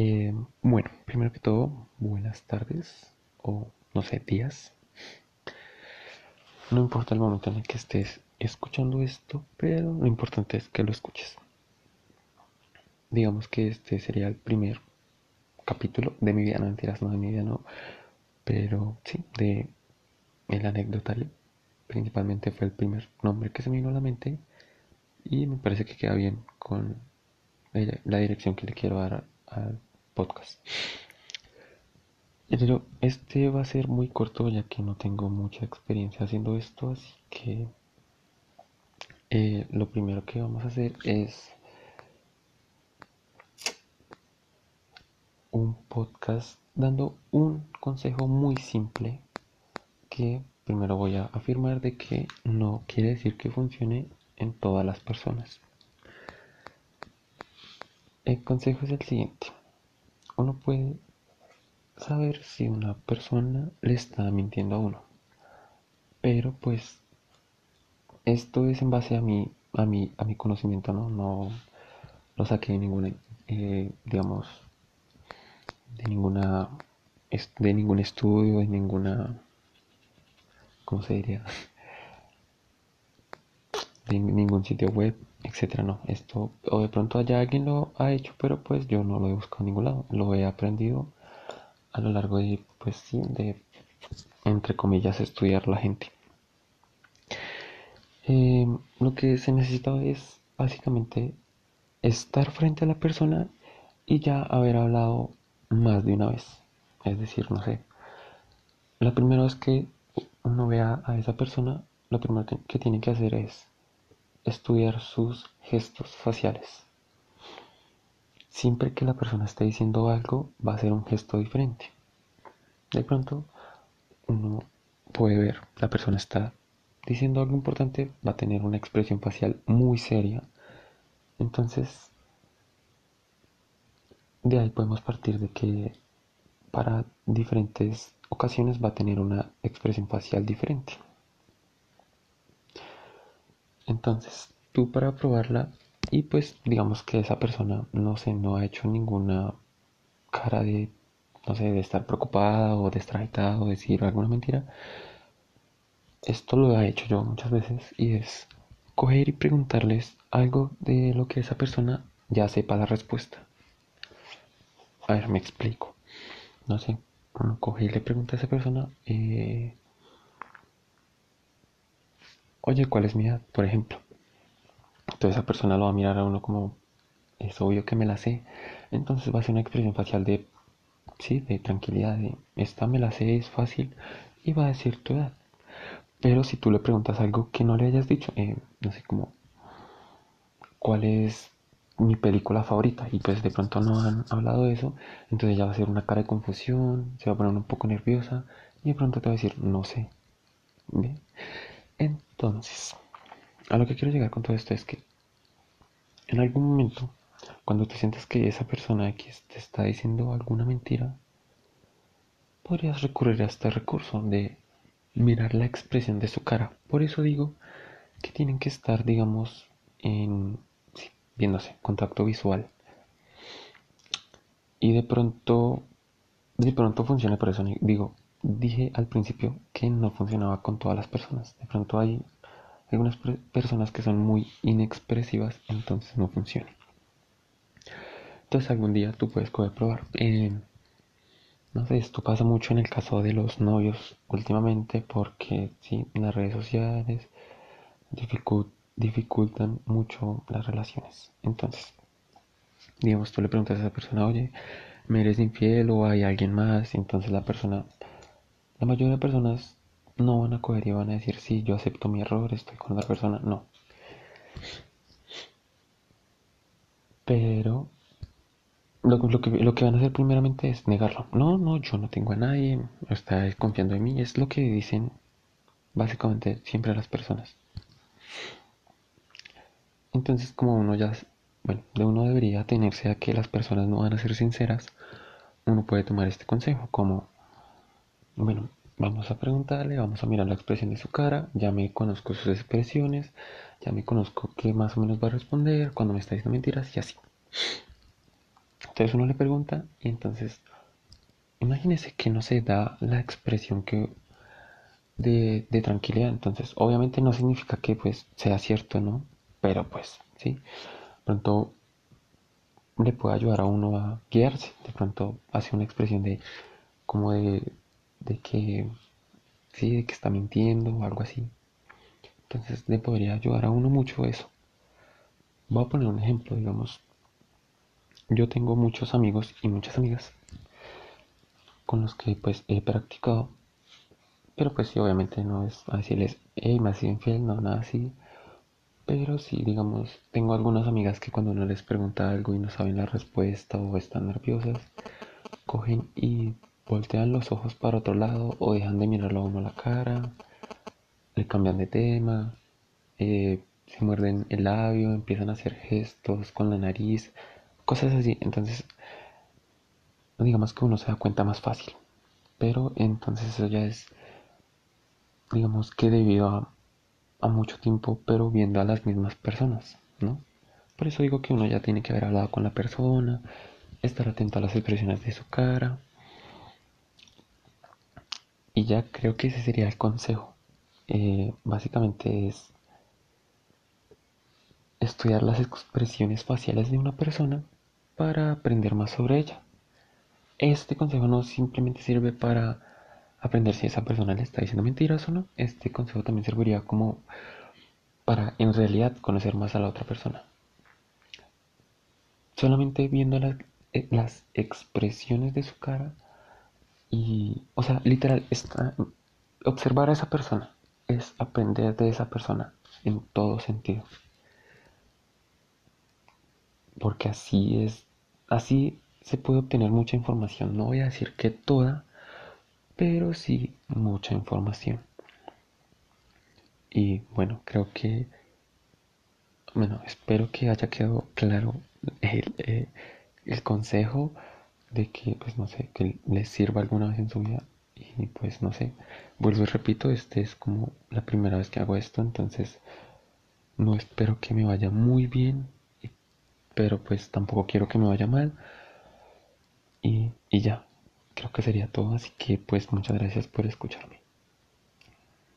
Eh, bueno, primero que todo, buenas tardes o no sé, días. No importa el momento en el que estés escuchando esto, pero lo importante es que lo escuches. Digamos que este sería el primer capítulo de mi vida, no mentiras, no de mi vida, no, pero sí, de el anecdotario. Principalmente fue el primer nombre que se me vino a la mente y me parece que queda bien con la dirección que le quiero dar al podcast. Pero este va a ser muy corto ya que no tengo mucha experiencia haciendo esto, así que eh, lo primero que vamos a hacer es un podcast dando un consejo muy simple que primero voy a afirmar de que no quiere decir que funcione en todas las personas. El consejo es el siguiente. Uno puede saber si una persona le está mintiendo a uno. Pero pues esto es en base a mi, a mi, a mi conocimiento, ¿no? No lo saqué de ninguna, eh, digamos, de ninguna, de ningún estudio, de ninguna, ¿cómo se diría? Ningún sitio web, etcétera, no. Esto, o de pronto allá alguien lo ha hecho, pero pues yo no lo he buscado en ningún lado. Lo he aprendido a lo largo de, pues sí, de, entre comillas, estudiar la gente. Eh, lo que se necesita es básicamente estar frente a la persona y ya haber hablado más de una vez. Es decir, no sé, la primera vez que uno vea a esa persona, lo primero que tiene que hacer es estudiar sus gestos faciales siempre que la persona esté diciendo algo va a ser un gesto diferente. De pronto uno puede ver, la persona está diciendo algo importante, va a tener una expresión facial muy seria. Entonces, de ahí podemos partir de que para diferentes ocasiones va a tener una expresión facial diferente. Entonces, tú para probarla y pues digamos que esa persona, no sé, no ha hecho ninguna cara de, no sé, de estar preocupada o de estar agitada o decir alguna mentira. Esto lo he hecho yo muchas veces y es coger y preguntarles algo de lo que esa persona ya sepa la respuesta. A ver, me explico. No sé, uno coge y le pregunta a esa persona, eh, oye, ¿cuál es mi edad? Por ejemplo. Entonces esa persona lo va a mirar a uno como, es obvio que me la sé. Entonces va a ser una expresión facial de, sí, de tranquilidad, de, esta me la sé, es fácil, y va a decir tu edad. Pero si tú le preguntas algo que no le hayas dicho, eh, no sé, como, ¿cuál es mi película favorita? Y pues de pronto no han hablado de eso, entonces ya va a ser una cara de confusión, se va a poner un poco nerviosa, y de pronto te va a decir, no sé. ¿Bien? Entonces, a lo que quiero llegar con todo esto es que en algún momento, cuando te sientes que esa persona X te está diciendo alguna mentira, podrías recurrir a este recurso de mirar la expresión de su cara. Por eso digo que tienen que estar, digamos, en viéndose, contacto visual. Y de pronto, de pronto funciona, por eso digo, dije al principio que no funcionaba con todas las personas. De pronto hay algunas personas que son muy inexpresivas, entonces no funciona. Entonces algún día tú puedes poder probar. No sé, esto pasa mucho en el caso de los novios últimamente porque sí, las redes sociales dificultan mucho las relaciones. Entonces, digamos, tú le preguntas a esa persona, oye, ¿me eres infiel o hay alguien más? entonces la persona, la mayoría de personas no van a coger y van a decir, sí, yo acepto mi error, estoy con la persona. No. Pero lo, que, lo que van a hacer primeramente es negarlo. No, no, yo no tengo a nadie, está confiando en mí. Es lo que dicen básicamente siempre las personas. Entonces, como uno ya, bueno, de uno debería tenerse a que las personas no van a ser sinceras, uno puede tomar este consejo como, bueno, Vamos a preguntarle, vamos a mirar la expresión de su cara, ya me conozco sus expresiones, ya me conozco qué más o menos va a responder, cuando me está diciendo mentiras y así. Entonces uno le pregunta y entonces imagínese que no se da la expresión que de, de, tranquilidad. Entonces, obviamente no significa que pues sea cierto, ¿no? Pero pues, sí. pronto le puede ayudar a uno a guiarse. De pronto hace una expresión de como de, de que sí, de que está mintiendo o algo así. Entonces le podría ayudar a uno mucho eso. Voy a poner un ejemplo, digamos. Yo tengo muchos amigos y muchas amigas con los que pues he practicado. Pero pues sí, obviamente no es a decirles, hey, me has sido infiel, no, nada así. Pero sí, digamos, tengo algunas amigas que cuando uno les pregunta algo y no saben la respuesta o están nerviosas, cogen y voltean los ojos para otro lado o dejan de mirarlo a uno a la cara, le cambian de tema, eh, se muerden el labio, empiezan a hacer gestos con la nariz, cosas así. Entonces, digamos que uno se da cuenta más fácil. Pero entonces eso ya es, digamos que debido a a mucho tiempo, pero viendo a las mismas personas, ¿no? Por eso digo que uno ya tiene que haber hablado con la persona, estar atento a las expresiones de su cara. Y ya creo que ese sería el consejo. Eh, básicamente es estudiar las expresiones faciales de una persona para aprender más sobre ella. Este consejo no simplemente sirve para aprender si esa persona le está diciendo mentiras o no. Este consejo también serviría como para en realidad conocer más a la otra persona. Solamente viendo eh, las expresiones de su cara y, o sea, literal, está, observar a esa persona es aprender de esa persona en todo sentido. Porque así es, así se puede obtener mucha información. No voy a decir que toda, pero sí mucha información. Y bueno, creo que, bueno, espero que haya quedado claro el, eh, el consejo de que, pues no sé, que les sirva alguna vez en su vida. Y pues no sé, vuelvo y repito, este es como la primera vez que hago esto, entonces no espero que me vaya muy bien, pero pues tampoco quiero que me vaya mal. Y, y ya, creo que sería todo, así que pues muchas gracias por escucharme.